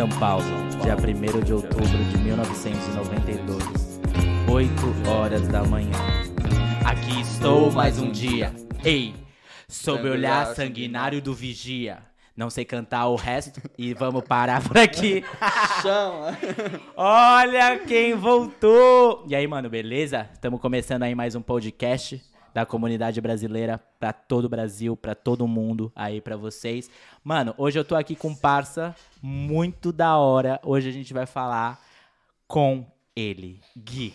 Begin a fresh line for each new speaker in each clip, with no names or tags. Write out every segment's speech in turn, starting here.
São Paulo, dia 1 de outubro de 1992, 8 horas da manhã. Aqui estou mais um dia, ei, sob o olhar sanguinário do vigia. Não sei cantar o resto e vamos parar por aqui.
Chama.
Olha quem voltou! E aí, mano, beleza? Estamos começando aí mais um podcast da comunidade brasileira pra todo o Brasil, pra todo mundo aí pra vocês. Mano, hoje eu tô aqui com um parça muito da hora. Hoje a gente vai falar com ele, Gui.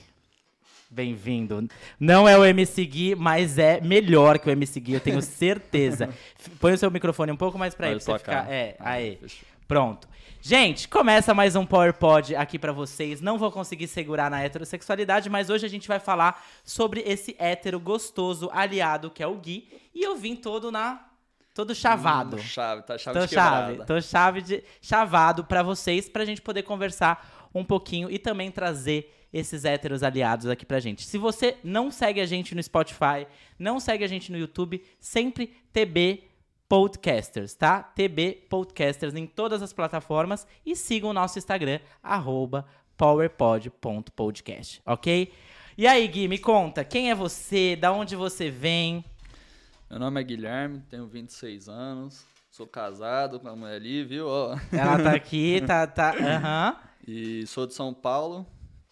Bem-vindo. Não é o MC Gui, mas é melhor que o MC Gui, eu tenho certeza. Põe o seu microfone um pouco mais pra aí,
Olha
pra você ficar. É,
Ah,
aí.
fechou.
Pronto. Gente, começa mais um PowerPod aqui pra vocês. Não vou conseguir segurar na heterossexualidade, mas hoje a gente vai falar sobre esse hétero gostoso aliado que é o Gui. E eu vim todo na. todo chavado.
Hum, chave, tá chave
Tô
de
chave,
quebrada.
tô chave de chavado pra vocês, pra gente poder conversar um pouquinho e também trazer esses héteros aliados aqui pra gente. Se você não segue a gente no Spotify, não segue a gente no YouTube, sempre TB Podcasters, tá? TB Podcasters em todas as plataformas e sigam o nosso Instagram, arroba powerpod.podcast, ok? E aí, Gui, me conta, quem é você, da onde você vem?
Meu nome é Guilherme, tenho 26 anos, sou casado com a mulher ali, viu? Ó.
Ela tá aqui, tá, tá, aham.
E sou de São Paulo,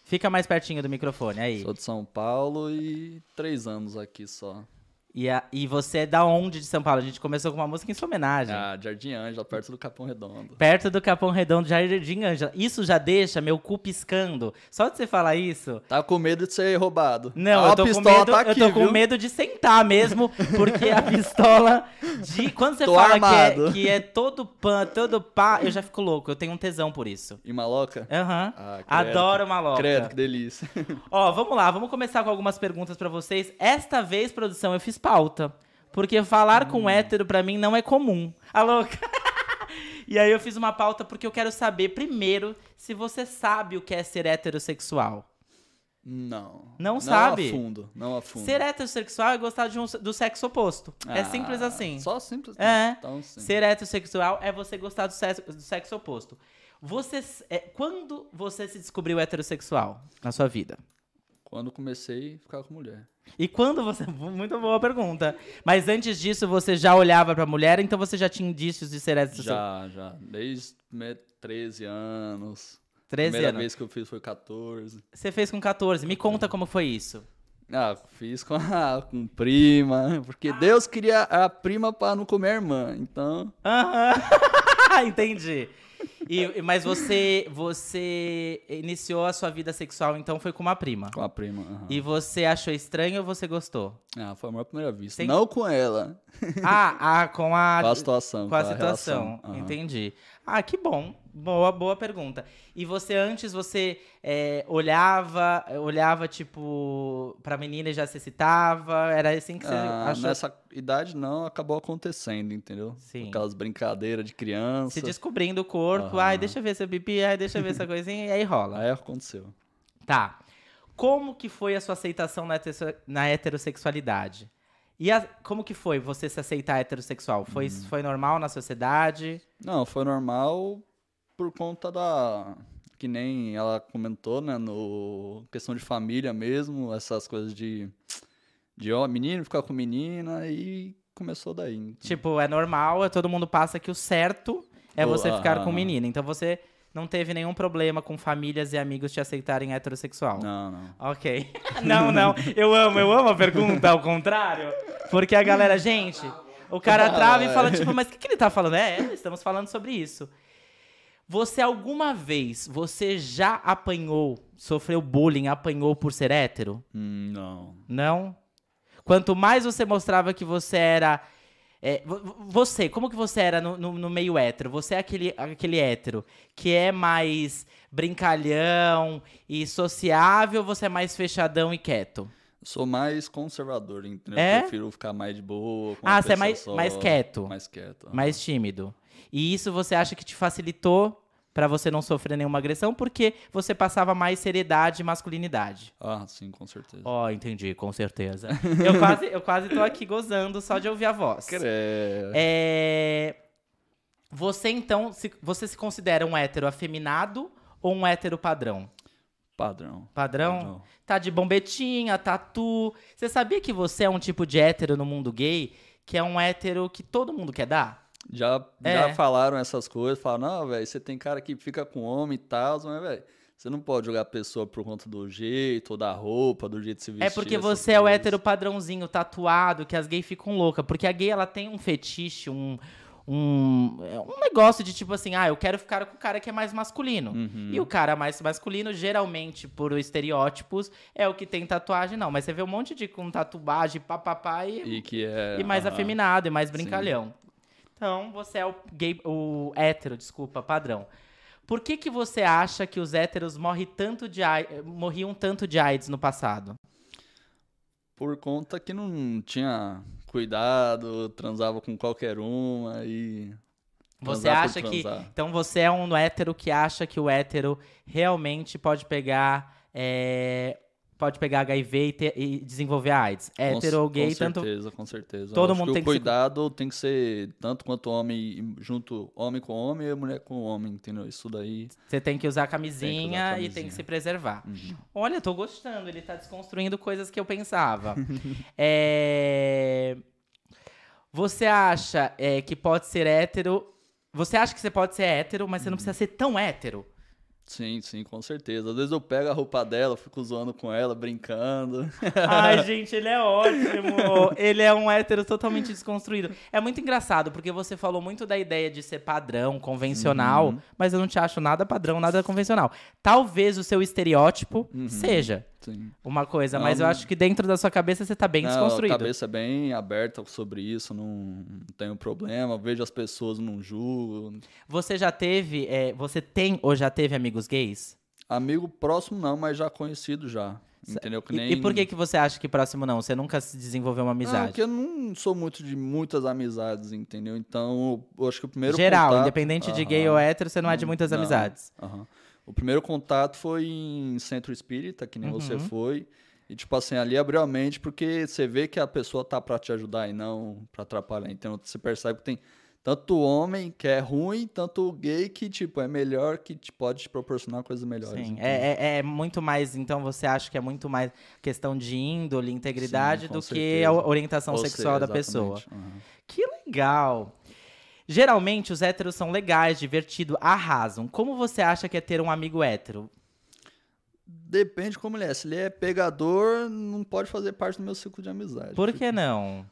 Fica mais pertinho do microfone, aí.
sou de São Paulo e três anos aqui só.
E, a- e você é da onde de São Paulo? A gente começou com uma música em sua homenagem.
Ah, Jardim Ângela, perto do Capão Redondo.
Perto do Capão Redondo, Jardim Ângela. Isso já deixa meu cu piscando. Só de você falar isso.
Tá com medo de ser roubado.
Não,
Ah,
eu tô,
a
com
pistola
medo,
tá aqui,
eu tô com medo de sentar mesmo, porque a pistola de. Quando você
Tô
fala que é, que é todo pan, todo pá, eu já fico louco. Eu tenho um tesão por isso.
E maloca?
Aham.
Ah, credo.
Adoro uma louca.
Credo, que delícia.
Ó, vamos lá, vamos começar com algumas perguntas pra vocês. Esta vez, produção, eu fiz pauta. Porque falar
Hum.
com hétero pra mim não é comum. A louca. e aí eu fiz uma pauta porque eu quero saber, primeiro, se você sabe o que é ser heterossexual.
Não.
Não sabe?
a fundo, não a fundo.
Ser heterossexual é gostar de um- do sexo oposto. é
Ah,
simples assim.
Só simples.
É.
Então, sim.
Ser heterossexual é você gostar do sexo, do sexo oposto. Você, é, quando você se descobriu heterossexual na sua vida?
Quando comecei a ficar com mulher.
E quando você. Muito boa pergunta. Mas antes disso, você já olhava pra mulher, então você já tinha indícios de ser heterossexual?
Já, já. Desde me- 13 anos.
13
Primeira
anos.
vez que eu fiz foi 14.
Você fez com 14. Me conta como foi isso.
Ah, fiz com a com prima, porque Deus queria a prima pra não comer a irmã. Então,
Aham. Entendi. E, mas você, você iniciou a sua vida sexual, então foi com uma prima.
com a prima. aham.
E você achou estranho ou você gostou?
Ah, foi a maior primeira vista.
Tem-
Não com ela,
Ah, ah com a.
com a situação.
Com a situação,
relação. Aham.
entendi. Ah, que bom. Boa, boa pergunta. E você antes você é, olhava, olhava tipo pra menina e já se excitava? Era assim que você
Ah,
achou?
nessa idade não, acabou acontecendo, entendeu?
Sim.
Aquelas brincadeiras de criança.
Se descobrindo o corpo,
Aham.
ai, deixa eu ver seu pipi, ai, deixa eu ver essa coisinha, e aí rola.
Aí aconteceu.
Tá. Como que foi a sua aceitação na, na heterossexualidade? E a- como que foi você se aceitar heterossexual? Foi,
Hum.
foi normal na sociedade?
Não, foi normal por conta da. Que nem ela comentou, né? No questão de família mesmo, essas coisas de. De ó, menino ficar com menina e começou daí. então.
Tipo, é normal, é- todo mundo passa que o certo é
Oh,
você ficar com
aham.
menina. Então você não teve nenhum problema com famílias e amigos te aceitarem heterossexual.
Não, não.
Ok. não, não. Eu amo, eu amo a pergunta ao contrário. Porque a galera, gente, o cara trava e fala, tipo, mas o que, que ele tá falando? É, é, estamos falando sobre isso. Você alguma vez, você já apanhou, sofreu bullying, apanhou por ser hétero?
Hum, não.
Não? Quanto mais você mostrava que você era. é, vo- vo- você, como que você era no, no- no meio hétero? Você é aquele, aquele hétero que é mais brincalhão e sociável ou você é mais fechadão e quieto?
Sou mais conservador, entendeu?
É?
Prefiro ficar mais de boa.
Ah, você é mais- mais quieto.
Mais quieto.
Mais tímido. E isso você acha que te facilitou Pra você não sofrer nenhuma agressão, porque você passava mais seriedade e masculinidade.
Ah, sim, com certeza.
Ó, entendi, com certeza. eu, quase, eu quase tô aqui gozando só de ouvir a voz.
Crê.
É... Você, então, se, você se considera um hétero afeminado ou um hétero padrão?
Padrão.
Padrão?
Padrão.
Tá de bombetinha, tatu. Você sabia que você é um tipo de hétero no mundo gay que é um hétero que todo mundo quer dar?
Já,
É.
já falaram essas coisas, falaram, não, velho, você tem cara que fica com homem e tal, mas, velho, você não pode julgar a pessoa por conta do jeito, ou da roupa, do jeito de se vestir.
É porque você é o
coisas.
hétero padrãozinho, tatuado, que as gays ficam loucas. Porque a gay, ela tem um fetiche, um, um, é um negócio de tipo assim, ah, eu quero ficar com o cara que é mais masculino.
Uhum.
E o cara mais masculino, geralmente, por estereótipos, é o que tem tatuagem, não. Mas você vê um monte de com tatuagem, papapá, e,
E que é...
e mais afeminado, e mais brincalhão. Então, você é o gay, o hétero, desculpa, padrão. Por que que você acha que os héteros morrem tanto de, morriam tanto de AIDS no passado?
Por conta que não tinha cuidado, transava com qualquer uma e...
Você acha que. Então você é um hétero que acha que o hétero realmente pode pegar. é, pode pegar HIV e, ter- e desenvolver AIDS. Hétero ou gay,
com
tanto.
certeza, com certeza.
todo mundo
que
tem
o
que se-
cuidado tem que ser tanto quanto homem junto homem com homem e mulher com homem, entendeu? Isso daí.
Você tem que usar camisinha,
camisinha.
e tem que se preservar.
Uhum.
Olha, eu tô gostando, ele tá desconstruindo coisas que eu pensava. É, Você acha é, que pode ser hétero. Você acha que você pode ser hétero, mas você não precisa ser tão hétero.
Sim, sim, com certeza. Às vezes eu pego a roupa dela, fico zoando com ela, brincando.
Ai, gente, ele é ótimo. Ele é um hétero totalmente desconstruído. É muito engraçado, porque você falou muito da ideia de ser padrão, convencional,
Uhum.
mas eu não te acho nada padrão, nada convencional. Talvez o seu estereótipo
Uhum.
seja
Sim.
uma coisa,
Não,
mas eu acho que dentro da sua cabeça você tá bem
Não,
desconstruído.
A cabeça é bem aberta sobre isso, não tenho problema. Vejo as pessoas, não julgo.
Você já teve, é, você tem ou já teve amigos gays?
Amigo próximo não, mas já conhecido já. Entendeu? Que
E-
nem...
E, por que, que você acha que próximo não? Você nunca se desenvolveu uma
Não,
amizade?
porque eu não sou muito de muitas amizades, entendeu? Então, eu acho que o primeiro
Geral,
contato...
independente de gay ou hétero, você não é de
Não,
muitas
não.
amizades.
Aham. O primeiro contato foi em centro espírita, que nem você
Uhum.
foi. E, tipo assim, ali abriu a mente porque você vê que a pessoa tá pra te ajudar e não pra atrapalhar. Então, você percebe que tem tanto homem que é ruim, tanto gay que, tipo, é melhor, que te pode te proporcionar coisas melhores.
Sim, é, é, é muito mais, então você acha que é muito mais questão de índole, integridade
Sim,
do que
certeza.
a orientação
Ou
sexual
seja,
da pessoa.
Aham.
Que legal! Geralmente os héteros são legais, divertidos, arrasam. Como você acha que é ter um amigo hétero?
Depende como ele é. Se ele é pegador, não pode fazer parte do meu ciclo de amizade.
Por que não?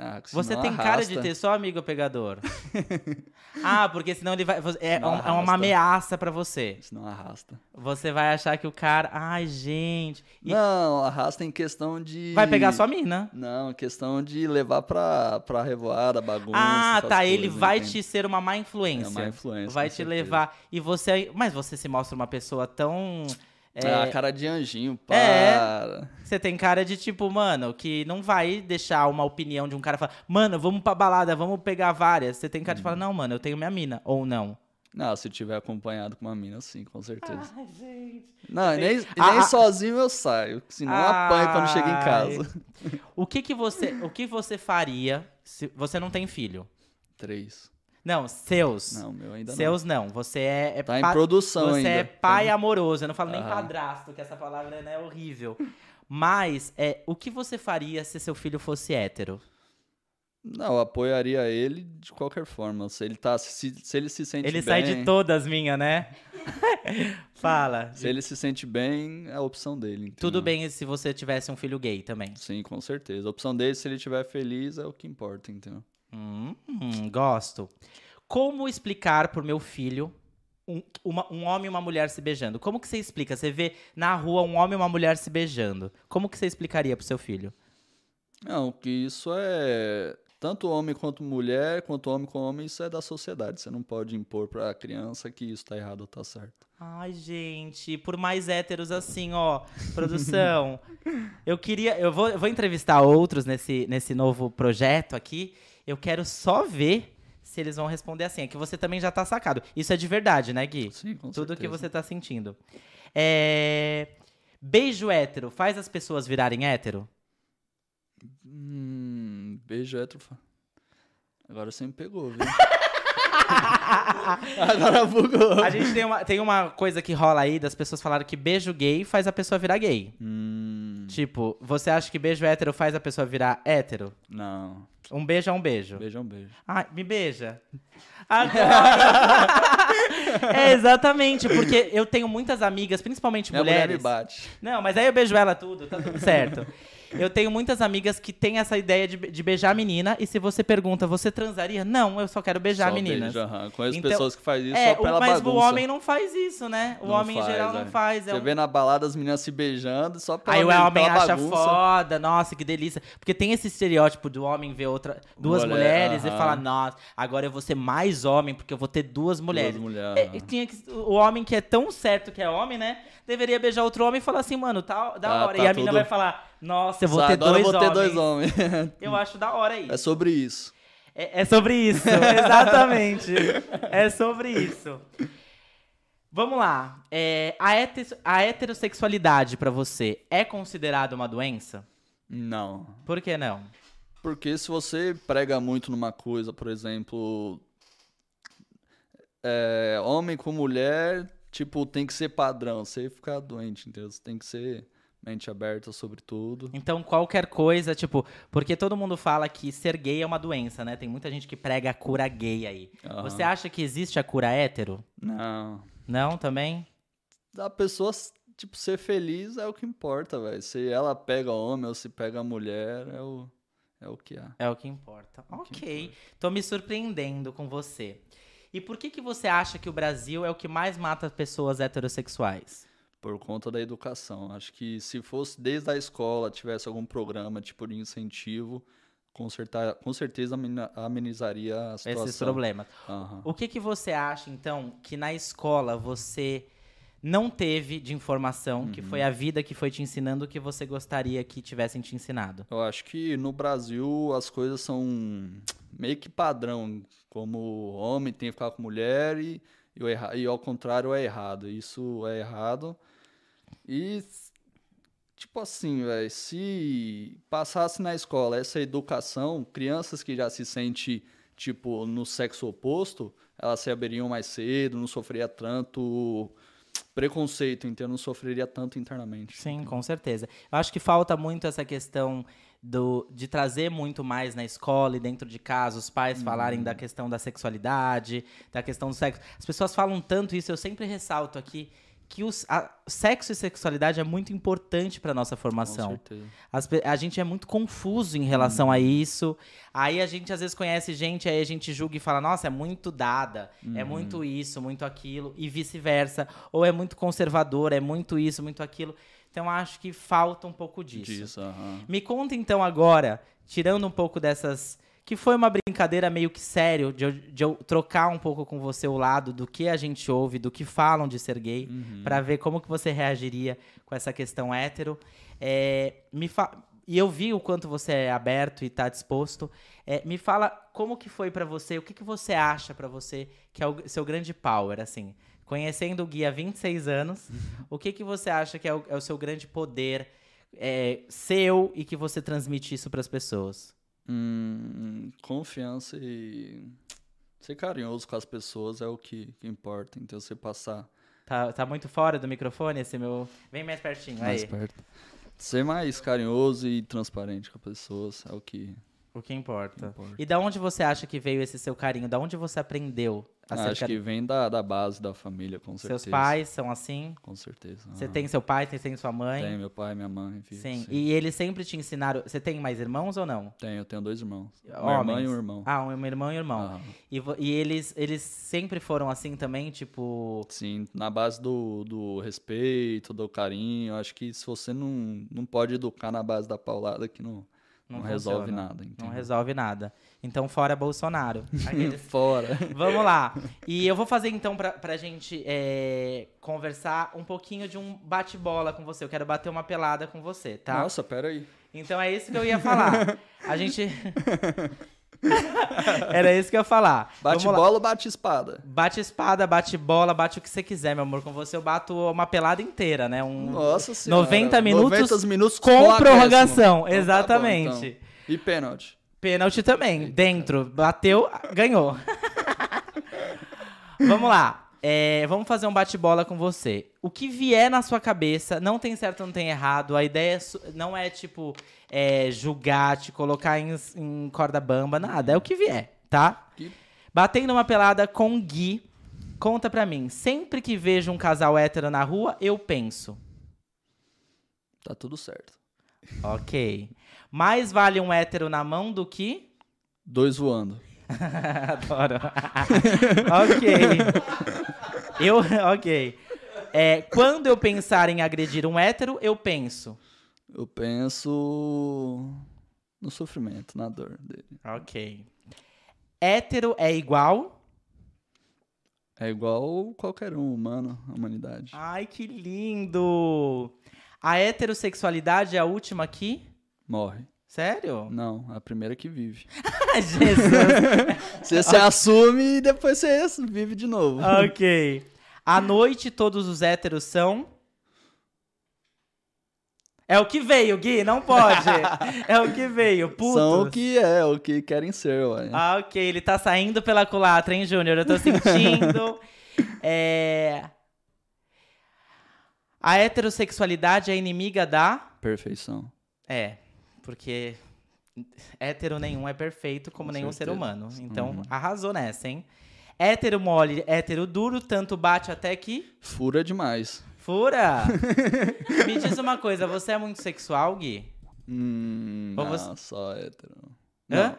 Ah,
Você tem cara de
arrasta.
ter só amigo pegador. ah, porque senão ele vai. É, um- é uma
arrasta.
ameaça pra você.
Senão arrasta.
Você vai achar que o cara. Ai, gente. E
Não, arrasta em questão de.
vai pegar sua mina.
Não, questão de levar pra, pra revoada, bagunça.
Ah, tá. Ele
coisas,
vai
entende?
te ser uma má influência.
É uma influência.
vai te
certeza.
levar. E você. Mas você se mostra uma pessoa tão. É,
Ah, cara de anjinho,
É.
para.
Você tem cara de tipo, mano, que não vai deixar uma opinião de um cara falar, mano, vamos pra balada, vamos pegar várias. Você tem cara de falar,
Uhum.
não, mano, eu tenho minha mina. Ou não.
Não, se tiver acompanhado com uma mina, sim, com certeza.
Ai, gente.
Não, e nem,
Ah,
nem
ah.
sozinho eu saio, senão eu apanho quando chego em casa.
O que que você, o que você faria se você não tem filho?
Três.
Não, seus.
Não, meu ainda
seus não. Você é, é
não. Tá
pa-
em produção
Você
ainda.
é pai amoroso. Eu não falo nem padrasto, que essa palavra né, é horrível. Mas é, o que você faria se seu filho fosse hétero?
Não, eu apoiaria ele de qualquer forma. Se ele, tá, se, se ele se sente
Ele
bem.
sai de todas minha, né? Fala.
Se ele se sente bem, é a opção dele.
Tudo bem se você tivesse um filho gay também.
Sim, com certeza. A opção dele, se ele estiver feliz, é o que importa, entendeu?
Hum, hum, gosto. Como explicar pro meu filho um, uma- um homem e uma mulher se beijando? Como que você explica? Você vê na rua um homem e uma mulher se beijando. Como que você explicaria pro seu filho?
Não, que isso é. Tanto homem quanto mulher, quanto homem com homem, isso é da sociedade. Você não pode impor pra criança que isso tá errado ou tá certo.
Ai, gente, por mais héteros assim, ó, produção. eu queria, eu vou, eu vou entrevistar outros nesse, nesse novo projeto aqui. Eu quero só ver se eles vão responder assim. É que você também já tá sacado. Isso é de verdade, né, Gui?
Sim, com
Tudo que
certeza.
você tá sentindo. É... Beijo hétero faz as pessoas virarem hétero?
Hum, beijo hétero. Agora você me pegou, viu? Agora bugou.
A gente tem uma, tem uma coisa que rola aí das pessoas falaram que beijo gay faz a pessoa virar gay.
Hum,
Tipo, você acha que beijo hétero faz a pessoa virar hétero?
não.
Um beijo é um beijo.
Beijo é um beijo.
Ai, me beija. Agora. é, exatamente, porque eu tenho muitas amigas, principalmente
Minha mulher
mulheres.
me bate.
Não, mas aí eu beijo ela tudo, tá tudo certo. Eu tenho muitas amigas que têm essa ideia de, de beijar a menina, e se você pergunta, você transaria? Não, eu só quero beijar
Só
meninas.
beijo, aham. Conheço
Então,
pessoas que fazem isso
É,
só pela
mas
bagunça.
o homem não faz isso, né? O
Não
homem em
faz,
geral não
é.
faz. É
Você
um-
vê na balada as meninas se beijando só pela,
Aí o homem acha
bagunça.
foda, nossa, que delícia. Porque tem esse estereótipo do homem ver outra, duas
Mulher,
mulheres e
aham.
falar, nossa, agora eu vou ser mais homem porque eu vou ter duas mulheres.
Duas mulheres,
É, tinha que, o homem que é tão certo que é homem, né? Deveria beijar outro homem e falar assim, mano, tá da
Tá-
hora.
tá
e a mina
tudo-
vai falar, nossa, eu vou ter
agora
dois
eu vou ter dois homens.
Eu acho da hora isso.
é sobre isso.
É, é sobre isso, exatamente. é sobre isso. Vamos lá. É, a, hete- a heterossexualidade pra você é considerada uma doença?
Não.
Por que não?
Porque se você prega muito numa coisa, por exemplo, é, homem com mulher, tipo, tem que ser padrão. Você fica doente, entendeu? Você tem que ser mente aberta sobre tudo.
Então, qualquer coisa, tipo, porque todo mundo fala que ser gay é uma doença, né? Tem muita gente que prega a cura gay aí.
Aham.
Você acha que existe a cura hétero?
Não.
Não, também?
A pessoa, tipo, ser feliz é o que importa, velho. Se ela pega homem ou se pega mulher, é o, é o que há.
É o que importa.
que
ok. Tô me surpreendendo com você. E por que, que você acha que o Brasil é o que mais mata pessoas heterossexuais?
Por conta da educação. Acho que se fosse desde a escola, tivesse algum programa tipo de incentivo, com, certa, com certeza amenizaria a situação.
Esses problemas.
Aham.
O que, que você acha, então, que na escola você não teve de informação, que foi a vida que foi te ensinando o que você gostaria que tivessem te ensinado?
Eu acho que no Brasil as coisas são meio que padrão. Como homem tem que ficar com mulher e, e, erra- e ao contrário é errado. Isso é errado. E, tipo assim, velho, se passasse na escola essa educação, crianças que já se sentem, tipo, no sexo oposto, elas se abririam mais cedo, não sofreria tanto preconceito, então não sofreria tanto internamente.
Sim, com certeza. Eu acho que falta muito essa questão do, de trazer muito mais na escola e dentro de casa, os pais falarem da questão da sexualidade, da questão do sexo. As pessoas falam tanto isso, eu sempre ressalto aqui que os, a- sexo e sexualidade é muito importante para nossa
Com
formação.
certeza.
As a gente é muito confuso em relação a isso. Aí a gente às vezes conhece gente, aí a gente julga e fala, nossa, é muito dada, é muito isso, muito aquilo, e vice-versa. Ou é muito conservador, é muito isso, muito aquilo. Então acho que falta um pouco disso.
Disso.
Me conta então agora, tirando um pouco dessas. Que foi uma brincadeira meio que sério, de eu, de eu trocar um pouco com você o lado do que a gente ouve, do que falam de ser gay, pra ver como que você reagiria com essa questão hétero. É, me fa... E eu vi o quanto você é aberto e tá disposto. É, me fala como que foi pra você, o que, que você acha pra você que é o seu grande power, assim. Conhecendo o Gui há 26 anos, o que, que você acha que é o, é o seu grande poder é, seu e que você transmite isso pras pessoas?
Hum, confiança e ser carinhoso com as pessoas é o que, que importa. Então você passar
Tá, tá muito fora do microfone esse meu. Vem mais pertinho.
mais
Aí.
perto. Ser mais carinhoso e transparente com as pessoas é o que
O que importa.
importa.
E da onde você acha que veio esse seu carinho? Da onde você aprendeu
Ah, Acho que vem da, da base da família, com certeza.
Seus pais são assim?
Com certeza.
Você
aham.
tem seu pai, você tem sua mãe?
Tem meu pai, minha mãe, filho.
Sim. E eles sempre te ensinaram. Você tem mais irmãos ou não?
Tenho, eu tenho dois irmãos. Uma irmã e um irmão.
Ah, um irmão e um irmão.
Aham.
E, e eles, eles sempre foram assim também, tipo.
Sim, na base do, do respeito, do carinho. Acho que se você não, não pode educar na base da paulada, que não, não, resolve
funciona.
nada.
Não resolve nada. Então, fora Bolsonaro.
Fora.
Vamos lá. E eu vou fazer então pra, pra gente é, conversar um pouquinho de um bate-bola com você. Eu quero bater uma pelada com você, tá?
Nossa, pera aí.
Então é isso que eu ia falar. A gente. Era isso que eu ia falar.
Bate
Vamos lá.
bola ou bate espada?
Bate espada, bate bola, bate o que você quiser, meu amor. Com você eu bato uma pelada inteira, né? Um
Nossa senhora.
90 minutos
90 minutos
com prorrogação.
Então tá bom,
Exatamente.
então. E pênalti?
Pênalti também. Dentro. Bateu, ganhou. Vamos lá. É, vamos fazer um bate-bola com você. O que vier na sua cabeça, não tem certo, não tem errado. A ideia é não é, tipo, é, julgar, te colocar em, em corda bamba, nada. É o que vier, tá? Batendo uma pelada com Gui. Conta pra mim. Sempre que vejo um casal hétero na rua, eu penso.
Tá tudo certo.
Ok. Mais vale um hétero na mão do que.
Dois voando.
Adoro. ok. Eu, ok. É, quando eu pensar em agredir um hétero, eu penso.
Eu penso no sofrimento, na dor dele.
Ok. Hétero é igual.
É igual qualquer um, humano, a humanidade.
Ai, que lindo! A heterossexualidade é a última aqui?
Morre.
Sério?
Não, a primeira que vive.
Jesus.
Você se assume e depois você vive de novo.
ok. À noite, todos os héteros são. É o que veio, Gui, não pode. É o que veio, puto.
São o que é, o que querem ser, ué.
Ah, ok. Ele tá saindo pela culatra, hein, Júnior? Eu tô sentindo. é... A heterossexualidade é inimiga da.
Perfeição.
É, porque hétero nenhum é perfeito como
Com
nenhum ser
certeza.
humano. Então,
Uhum.
arrasou nessa, hein? Hétero mole, hétero duro, tanto bate até que.
Fura demais.
Fura! Me diz uma coisa, você é muito sexual, Gui?
Hum,
Ou
não,
você-
só hétero.
Hã?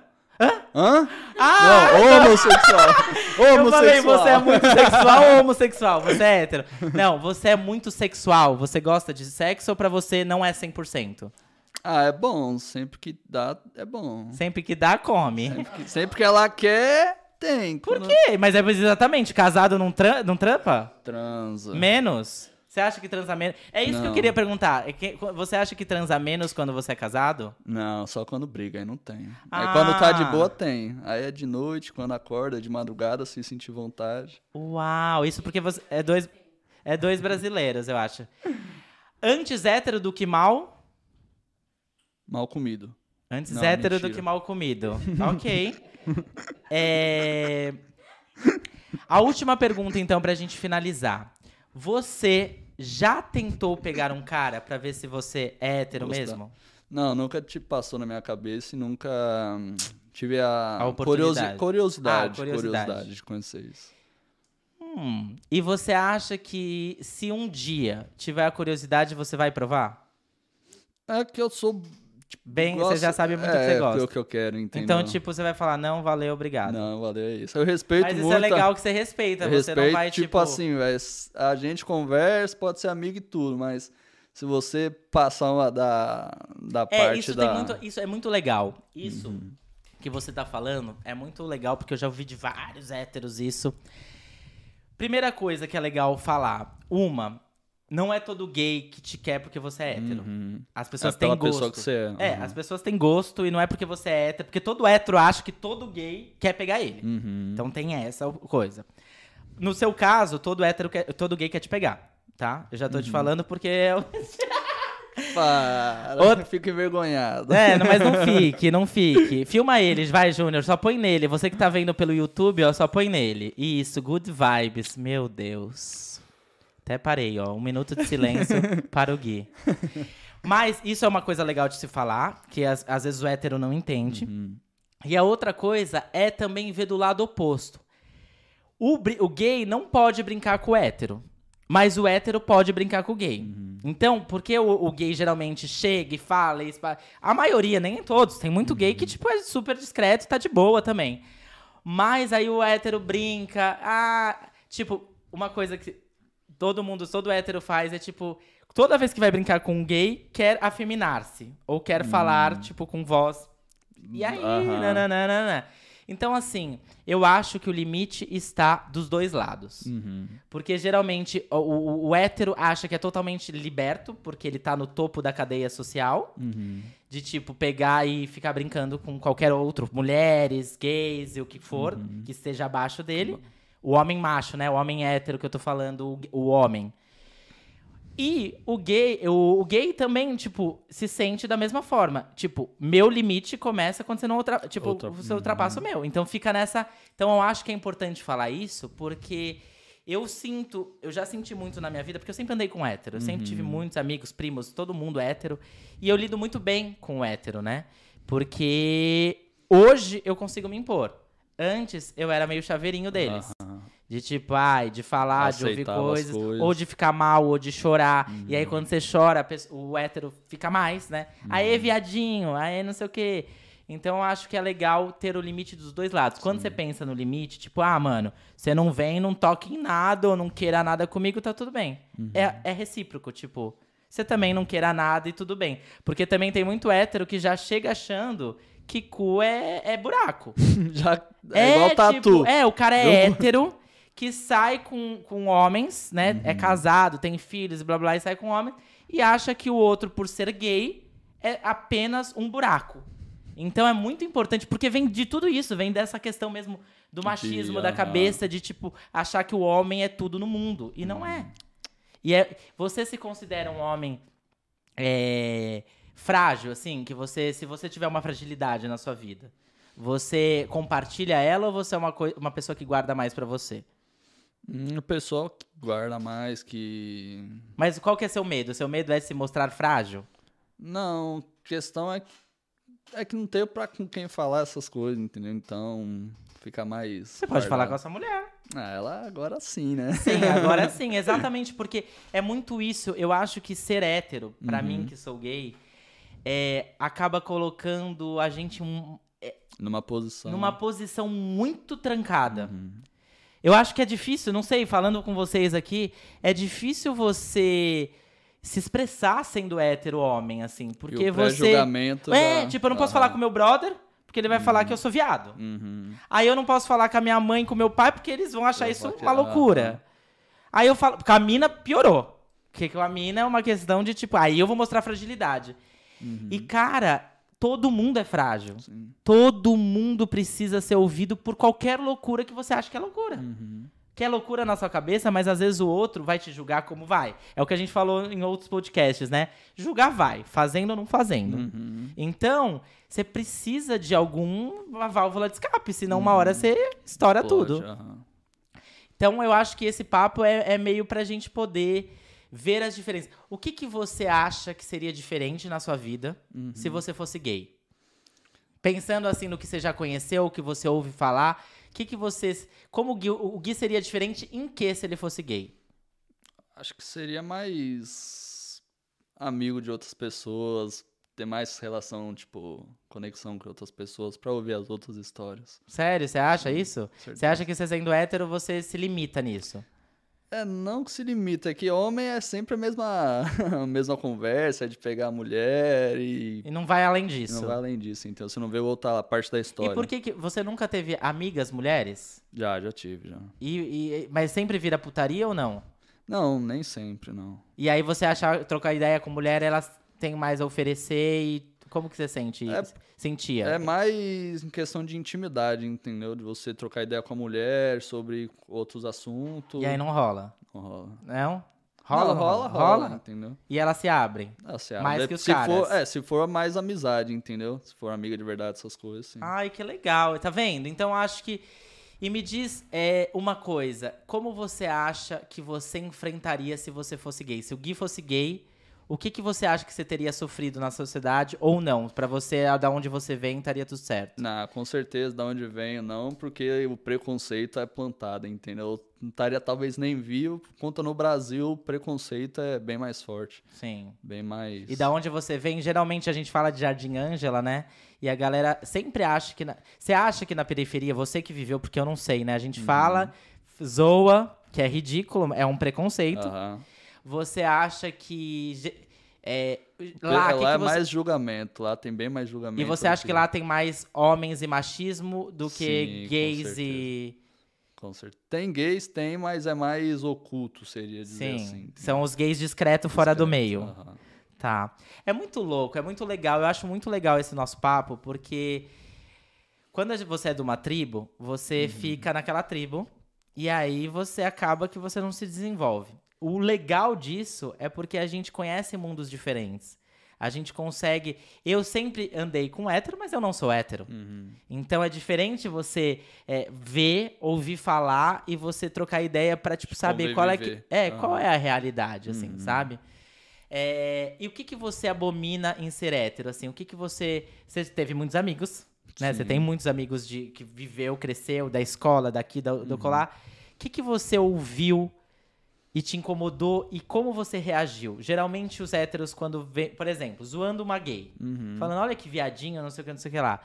Hã?
Ah!
não, homossexual.
Eu
homossexual.
falei, você é muito sexual ou homossexual? Você é hétero. Não, você é muito sexual. Você gosta de sexo ou pra você não é 100%?
Ah, é bom. Sempre que dá, é bom.
Sempre que dá, come.
Sempre que, sempre que ela quer, tem.
Por
Quando
quê? Mas é exatamente, casado não, tran não trampa?
Transa.
Menos? Você acha que transa menos? É isso que eu
Não.
queria perguntar. É que- você acha que transa menos quando você é casado?
Não, só quando briga, aí não tem.
Ah.
Aí quando tá de boa, tem. Aí é de noite, quando acorda, de madrugada, se sentir vontade.
Uau, isso porque você é dois é dois brasileiros, eu acho. Antes hétero do que mal?
Mal comido.
Antes
Não,
hétero do
mentira.
que mal comido. ok. É... A última pergunta, então, pra gente finalizar. Você já tentou pegar um cara pra ver se você é hétero
Gostar.
mesmo?
Não, nunca te passou na minha cabeça e nunca hum, tive a,
A
curiosi- curiosidade,
Ah, curiosidade.
curiosidade de conhecer isso.
Hum, e você acha que se um dia tiver a curiosidade, você vai provar?
É que eu sou. Tipo,
Bem, você já sabe muito o
é,
que você
É
gosta.
o que eu quero, entendeu?
Então, tipo, você vai falar, não, valeu, obrigado.
Não, valeu, é isso. Eu respeito
Mas
muito.
isso é
a-
legal que você respeita, você
respeito,
não vai,
tipo,
tipo...
assim, a gente conversa, pode ser amigo e tudo, mas se você passar uma da, da
É,
parte
isso,
da.
tem muito, isso é muito legal. Isso que você tá falando é muito legal, porque eu já ouvi de vários héteros isso. Primeira coisa que é legal falar. Uma, não é todo gay que te quer porque você é hétero.
Uhum.
As pessoas
É
têm gosto.
pessoa que você é.
É,
Uhum.
as pessoas têm gosto e não é porque você é hétero, porque todo hétero acha que todo gay quer pegar ele.
Uhum.
Então tem essa coisa. No seu caso, todo hétero quer, todo gay quer te pegar, tá? Eu já tô
Uhum.
te falando porque eu-
Para,
Outra-
fico envergonhado.
É, mas não fique, não fique. Filma eles, vai, Júnior, só põe nele. Você que tá vendo pelo YouTube, ó, só põe nele. Isso, good vibes. Meu Deus. Até parei, ó. Um minuto de silêncio para o Gui. Mas isso é uma coisa legal de se falar, que às, às vezes o hétero não entende.
Uhum.
E a outra coisa é também ver do lado oposto. O, o gay não pode brincar com o hétero. Mas o hétero pode brincar com o gay. Então, porque o, o gay geralmente chega e fala, e espa- a maioria, nem todos, tem muito gay que tipo, é super discreto e tá de boa também. Mas aí o hétero brinca. Ah, tipo, uma coisa que todo mundo, todo hétero faz é tipo, toda vez que vai brincar com um gay, quer afeminar-se. Ou quer falar, tipo, com voz. E aí,
Aham.
nananana. Então, assim, eu acho que o limite está dos dois lados.
Uhum.
Porque geralmente o, o- o hétero acha que é totalmente liberto, porque ele tá no topo da cadeia social,
Uhum.
de tipo pegar e ficar brincando com qualquer outro, mulheres, gays e o que for,
Uhum.
que esteja abaixo dele. O homem macho, né? O homem hétero que eu tô falando, o, o homem. E o gay, o, o gay também, tipo, se sente da mesma forma. Tipo, meu limite começa quando você não ultra, tipo,
Outra-
você ultrapassa o meu. Então fica nessa. Então eu acho que é importante falar isso, porque eu sinto, eu já senti muito na minha vida, porque eu sempre andei com hétero. Eu sempre tive muitos amigos, primos, todo mundo hétero. E eu lido muito bem com o hétero, né? Porque hoje eu consigo me impor. Antes eu era meio chaveirinho deles.
Aham.
De tipo, ai, de falar, de ouvir coisas,
coisas.
ou de ficar mal, ou de chorar. E
Uhum.
aí, quando você chora, o hétero fica mais, né? Aê,
Uhum.
viadinho, aê, não sei o quê. Então, eu acho que é legal ter o limite dos dois lados. Quando você pensa no limite, tipo, ah, mano, você não vem, não toque em nada, ou não queira nada comigo, tá tudo bem.
Uhum.
É, é recíproco, tipo, você também não queira nada e tudo bem. Porque também tem muito hétero que já chega achando que cu é, é buraco.
Já é, igual tatu.
Tipo, é, o cara é
Eu-
hétero, que sai com, com homens, né?
Uhum.
É casado, tem filhos, blá blá, e sai com homens, e acha que o outro, por ser gay, é apenas um buraco. Então é muito importante, porque vem de tudo isso, vem dessa questão mesmo do machismo
De,
da cabeça, de tipo, achar que o homem é tudo no mundo. E não é. E é, você se considera um homem é, frágil, assim, que você, se você tiver uma fragilidade na sua vida, você compartilha ela ou você é uma, uma pessoa que guarda mais pra você?
Hum, O pessoal que guarda mais, que.
Mas qual que é seu medo? Seu medo é se mostrar frágil?
Não, questão é, é que não tenho pra com quem falar essas coisas, entendeu? Então, fica mais.
Você pode falar com a
guardado.
sua mulher.
Ah, ela agora sim, né?
Sim, agora sim, exatamente, porque é muito isso. Eu acho que ser hétero, pra mim que sou gay, é, acaba colocando a gente um-
Numa posição.
numa posição muito trancada. Eu acho que é difícil, não sei, falando com vocês aqui, é difícil você se expressar sendo hétero homem, assim, porque
e o
você. É,
já-
tipo, eu não posso
Aham.
falar com meu brother, porque ele vai falar que eu sou viado.
Uhum.
Aí eu não posso falar com a minha mãe com meu pai, porque eles vão achar
Eu
isso uma loucura. Aí eu falo. Com a mina piorou. Porque com a mina é uma questão de, tipo, aí eu vou mostrar fragilidade. E, cara, todo mundo é frágil.
Uhum. Sim.
Todo mundo precisa ser ouvido por qualquer loucura que você acha que é loucura.
Uhum.
Que é loucura na sua cabeça, mas às vezes o outro vai te julgar como vai. É o que a gente falou em outros podcasts, né? Julgar vai, fazendo ou não fazendo.
Uhum.
Então, você precisa de alguma válvula de escape, senão uma hora você estoura
Pode,
tudo. Então, eu acho que esse papo é, é meio pra gente poder ver as diferenças. O que, que você acha que seria diferente na sua vida se você fosse gay? Pensando assim no que você já conheceu, o que você ouve falar, o que, que você. Como o Gui, o Gui seria diferente em que se ele fosse gay?
Acho que seria mais amigo de outras pessoas, ter mais relação, tipo, conexão com outras pessoas pra ouvir as outras histórias.
Sério, você acha isso? Você
certeza.
acha que você sendo hétero, você se limita nisso?
É, não que se limita, é que homem é sempre a mesma, a mesma conversa, é de pegar a mulher e
E não vai além disso.
não vai além disso. Então você não vê outra parte da história.
E por que, que você nunca teve amigas mulheres?
Já, já tive, já.
E, e- mas sempre vira putaria ou não?
Não, nem sempre, não.
E aí você acha trocar ideia com mulher, elas têm mais a oferecer e como que você sente?
É-
sentia?
É mais em questão de intimidade, entendeu? De você trocar ideia com a mulher sobre outros assuntos.
E aí não rola?
Não rola.
Não? Rola?
Não,
não
rola, rola, entendeu?
E elas se abrem.
Ah, se
Mais
abre.
que os
se
caras.
For, é, se for mais amizade, entendeu? Se for amiga de verdade, essas coisas, sim.
Ai, que legal. Tá vendo? Então acho que. E me diz é, uma coisa: como você acha que você enfrentaria se você fosse gay? Se o Gui fosse gay, o que, que você acha que você teria sofrido na sociedade ou não? Pra você, da onde você vem, estaria tudo certo.
Não, com certeza, da onde venho, não, porque o preconceito é plantado, entendeu? Não estaria talvez nem vivo, conta no Brasil, o preconceito é bem mais forte,
Sim.
bem mais...
E da onde você vem, geralmente a gente fala de Jardim Ângela, né? E a galera sempre acha que. Na... Você acha que na periferia, você que viveu, porque eu não sei, né? A
Uhum.
gente fala, zoa, que é ridículo, é um preconceito.
Aham.
Você acha que. É,
Lá,
lá, que que
é
você-
mais julgamento, lá tem bem mais julgamento.
E você acha que lá tem mais homens e machismo do que
Sim, com
gays
certeza.
e.
Com certeza. Tem gays, tem, mas é mais oculto, seria dizer
Sim.
assim.
São os gays discretos fora do
Discreto,
meio.
aham.
Tá. É muito louco, é muito legal. Eu acho muito legal esse nosso papo, porque quando você é de uma tribo, você
Uhum.
fica naquela tribo e aí você acaba que você não se desenvolve. O legal disso é porque a gente conhece mundos diferentes. A gente consegue. Eu sempre andei com hétero, mas eu não sou hétero.
Uhum.
Então é diferente você é, ver, ouvir falar e você trocar ideia pra, tipo, saber qual é que. É,
Aham.
qual é a realidade, assim,
Uhum.
sabe? É, e o que, que você abomina em ser hétero, assim? O que, que você. Você teve muitos amigos, né? Você tem muitos amigos de que viveu, cresceu, da escola, daqui, do,
Uhum.
do colar. O que, que você ouviu e te incomodou e como você reagiu? Geralmente os héteros, quando vê, por exemplo, zoando uma gay,
Uhum.
falando, olha que viadinho, não sei o que, não sei o que lá.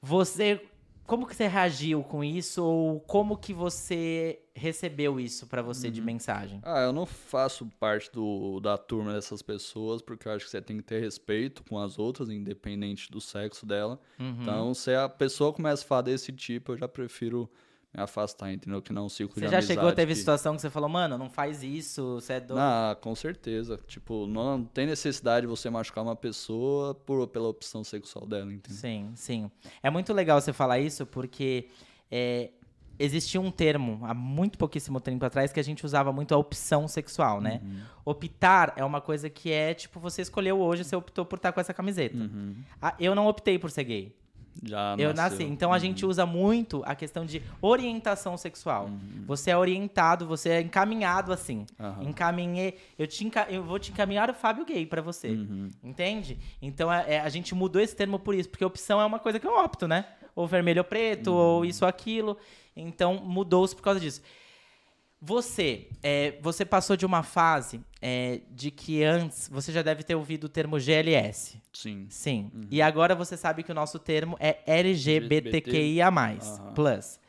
Você. Como que você reagiu com isso? Ou como que você recebeu isso pra você
Uhum.
de mensagem?
Ah, eu não faço parte do, da turma dessas pessoas, porque eu acho que você tem que ter respeito com as outras, independente do sexo dela.
Uhum.
Então, se a pessoa começa a falar desse tipo, eu já prefiro me afastar, entendeu? Que não é um ciclo
Você
de
já
amizade
chegou, teve
que...
situação que você falou, mano, não faz isso, você é doido.
Ah, com certeza. Tipo, não tem necessidade de você machucar uma pessoa por, pela opção sexual dela, entendeu?
Sim, sim. É muito legal você falar isso porque é, existia um termo há muito pouquíssimo tempo atrás que a gente usava muito a opção sexual, né?
Uhum.
Optar é uma coisa que é tipo, você escolheu hoje, você optou por estar com essa camiseta.
Uhum.
Ah, eu não optei por ser gay.
Já
Eu
nasceu.
nasci. Então a gente usa muito a questão de orientação sexual.
Uhum.
Você é orientado, você é encaminhado assim.
Aham.
Encaminhei. Eu, te enca- eu vou te encaminhar o Fábio gay pra você.
Uhum.
Entende? Então é- é- a gente mudou esse termo por isso, porque opção é uma coisa que eu opto, né? Ou vermelho ou preto,
Uhum.
ou isso ou aquilo. Então mudou-se por causa disso. Você, é, você passou de uma fase é, de que antes você já deve ter ouvido o termo GLS.
Sim.
Sim.
Uhum.
E agora você sabe que o nosso termo é LGBTQIA+.
Aham.
Plus.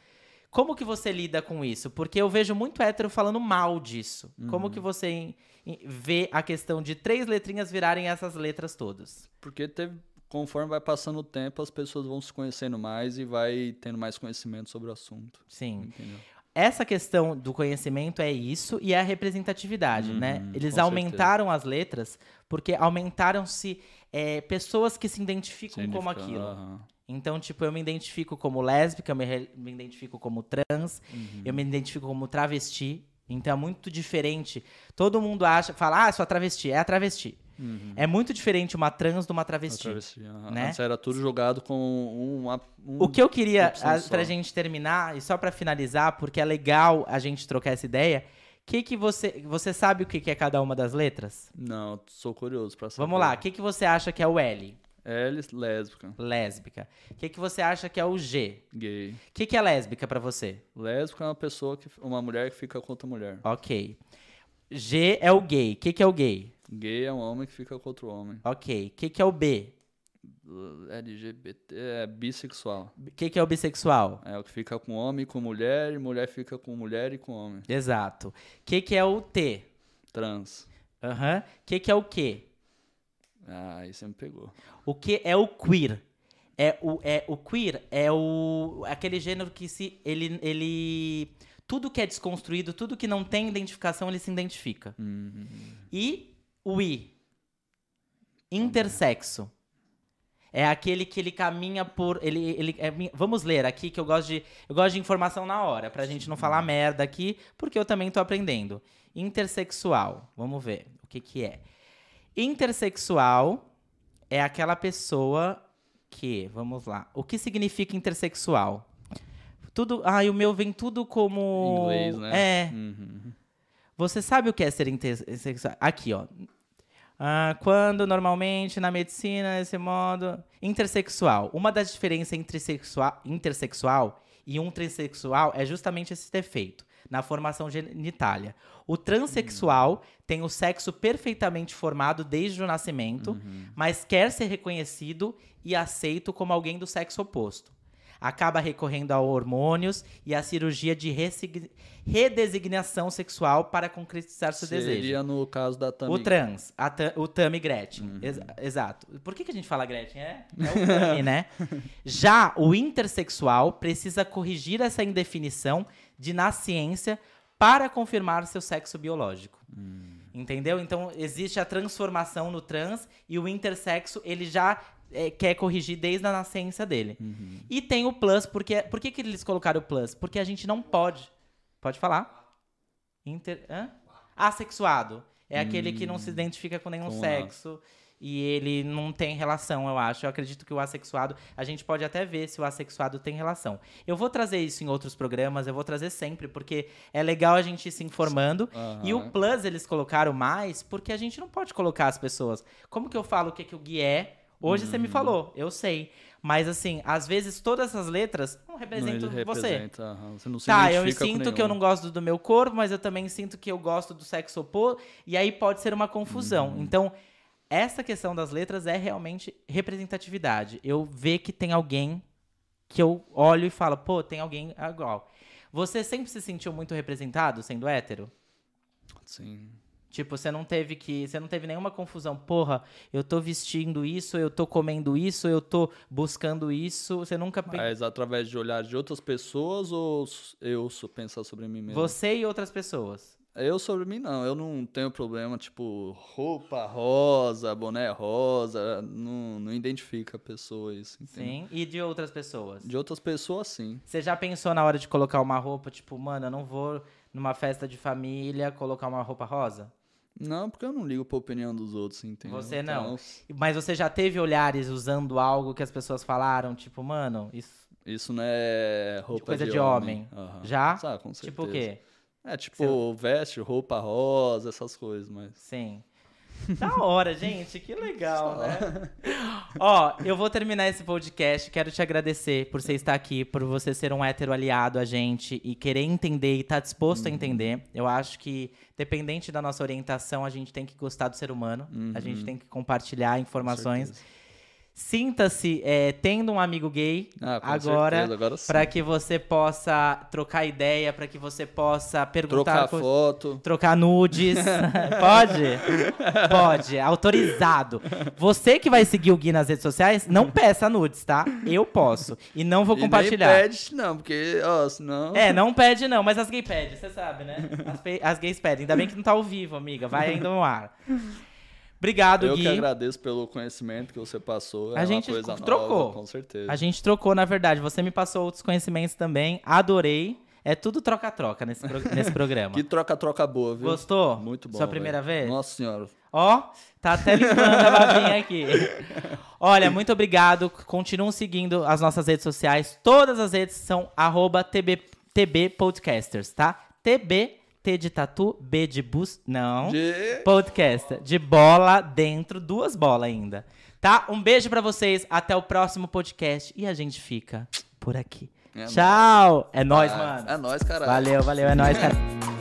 Como que você lida com isso? Porque eu vejo muito hétero falando mal disso. Como
Uhum.
que você em- em- vê a questão de três letrinhas virarem essas letras todas?
Porque teve, conforme vai passando o tempo, as pessoas vão se conhecendo mais e vai tendo mais conhecimento sobre o assunto.
Sim.
Entendeu?
Essa questão do conhecimento é isso e é a representatividade,
Uhum,
né? Eles aumentaram as letras porque aumentaram-se é, pessoas que se identificam como aquilo.
Aham.
Então, tipo, eu me identifico como lésbica, eu me, me identifico como trans,
Uhum.
eu me identifico como travesti. Então é muito diferente. Todo mundo acha, fala, ah, sou a travesti, é a travesti.
Uhum.
É muito diferente uma trans de uma travesti.
travesti, aham.
né?
Antes era tudo jogado com uma, um...
O que eu queria, a, pra gente terminar, e só pra finalizar, porque é legal a gente trocar essa ideia, que que você, você sabe o que que é cada uma das letras?
Não, sou curioso pra saber.
Vamos lá, o que que você acha que é o L?
L, lésbica,
Lésbica. O que que você acha que é o G?
gay.
O que que é lésbica pra você?
Lésbica é uma pessoa, que, uma mulher que fica com outra mulher.
Ok. G é o gay. O que que é o gay?
Gay é um homem que fica com outro homem.
Ok. O que que é o B?
LGBT é bissexual.
O que que é o bissexual?
É o que fica com homem e com mulher, e mulher fica com mulher e com homem.
Exato. O que que é o T?
Trans.
Aham. O que que é o Q?
Ah, aí você me pegou.
O que é o queer? É o, é, o queer é o aquele gênero que se ele, ele tudo que é desconstruído, tudo que não tem identificação, ele se identifica.
Uhum.
E o I, intersexo. É aquele que ele caminha por. Ele, ele, é vamos ler aqui que eu gosto de. Eu gosto de informação na hora, pra gente não falar merda aqui, porque eu também tô aprendendo. Intersexual. Vamos ver o que, que é. Intersexual é aquela pessoa que. Vamos lá. O que significa intersexual? Tudo. Ai, o meu vem tudo como.
Inglês, né?
É.
Uhum.
Você sabe o que é ser intersexual? Aqui, ó. Ah, quando normalmente na medicina, esse modo. Intersexual. Uma das diferenças entre sexua- intersexual e um transexual é justamente esse defeito na formação genitália. O transexual tem o sexo perfeitamente formado desde o nascimento, mas quer ser reconhecido e aceito como alguém do sexo oposto. Acaba recorrendo a hormônios e à cirurgia de redesignação sexual para concretizar seu desejo.
Seria no caso da Tami.
O trans, ta- o Tami Gretchen. Ex- exato. Por que, que a gente fala Gretchen? É, é o Tami, né? Já o intersexual precisa corrigir essa indefinição de nasciência para confirmar seu sexo biológico. Entendeu? Então existe a transformação no trans e o intersexo ele já é, quer corrigir desde a nascença dele. E tem o plus, porque por que, que eles colocaram o plus? Porque a gente não pode. Pode falar? Inter, hã? assexuado. É aquele que não se identifica com nenhum sexo. E ele não tem relação, eu acho. Eu acredito que o assexuado. A gente pode até ver se o assexuado tem relação. Eu vou trazer isso em outros programas, eu vou trazer sempre, porque é legal a gente ir se informando. E o. Plus eles colocaram mais, porque a gente não pode colocar as pessoas. Como que eu falo o que, que o Gui é? Hoje você me
Uhum.
falou, eu sei. Mas assim, às vezes todas essas letras não
Não,
representam
ele
você.
aham, Você não se
Tá, eu sinto que eu não gosto do meu corpo, mas eu também sinto que eu gosto do sexo oposto. E aí pode ser uma confusão.
Uhum.
Então, essa questão das letras é realmente representatividade. Eu ver que tem alguém que eu olho e falo, pô, tem alguém igual. Você sempre se sentiu muito representado sendo hétero?
Sim.
Tipo, você não teve que. Você não teve nenhuma confusão. Porra, eu tô vestindo isso, eu tô comendo isso, eu tô buscando isso. Você nunca.
Mas através de olhar de outras pessoas ou eu pensar sobre mim mesmo?
Você e outras pessoas.
Eu sobre mim não, eu não tenho problema, tipo, roupa rosa, boné rosa, não, não identifica a pessoa isso?
Sim. E de outras pessoas.
De outras pessoas, sim.
Você já pensou na hora de colocar uma roupa, tipo, mano, eu não vou numa festa de família colocar uma roupa rosa?
Não, porque eu não ligo pra opinião dos outros, entendeu?
Você não.
Então,
Mas você já teve olhares usando algo que as pessoas falaram, tipo, mano, isso.
isso não é roupa
coisa
de,
de homem.
Aham.
Já?
Ah, com certeza.
Tipo o quê?
É, tipo, veste, roupa rosa, essas coisas, mas...
Sim. Da hora, gente, que legal, né? Ó, eu vou terminar esse podcast. Quero te agradecer por você estar aqui, por você ser um hétero aliado a gente e querer entender e estar disposto a
Uhum.
entender. Eu acho que, dependente da nossa orientação, a gente tem que gostar do ser humano. A gente tem que compartilhar
Uhum. com
informações. Sinta-se é, tendo um amigo gay
Ah,
agora,
certeza, agora
para que você possa trocar ideia, para que você possa perguntar
Trocar
coisas-
foto.
Trocar nudes. Pode? Pode. Autorizado. Você que vai seguir o Gui nas redes sociais, não peça nudes, tá? Eu posso. E não vou
E
compartilhar.
nem pede, não, porque, ó, senão...
É, não pede não, mas as gays pedem, você sabe, né? As, pe- as gays pedem. Ainda bem que não tá ao vivo, amiga. Vai ainda no ar. Obrigado,
Eu
Gui.
que agradeço pelo conhecimento que você passou.
A
é uma
gente trocou.
Nova, com certeza.
A gente trocou, na verdade. Você me passou outros conhecimentos também. Adorei. É tudo troca-troca nesse, pro- nesse programa.
Que troca-troca boa, viu?
Gostou?
Muito bom.
Sua primeira
velho.
vez?
Nossa senhora.
Ó, tá até limpando a babinha aqui. Olha, muito obrigado. Continuam seguindo as nossas redes sociais. Todas as redes são arroba TB, TB Podcasters, tá? TB, T de tatu, B de bus... Não.
De...
Podcast. De bola dentro, duas bolas ainda. Tá? Um beijo pra vocês. Até o próximo podcast. E a gente fica por aqui.
É
Tchau. É nóis,
Ah,
mano.
É nóis, caralho.
Valeu, valeu. É nóis, cara.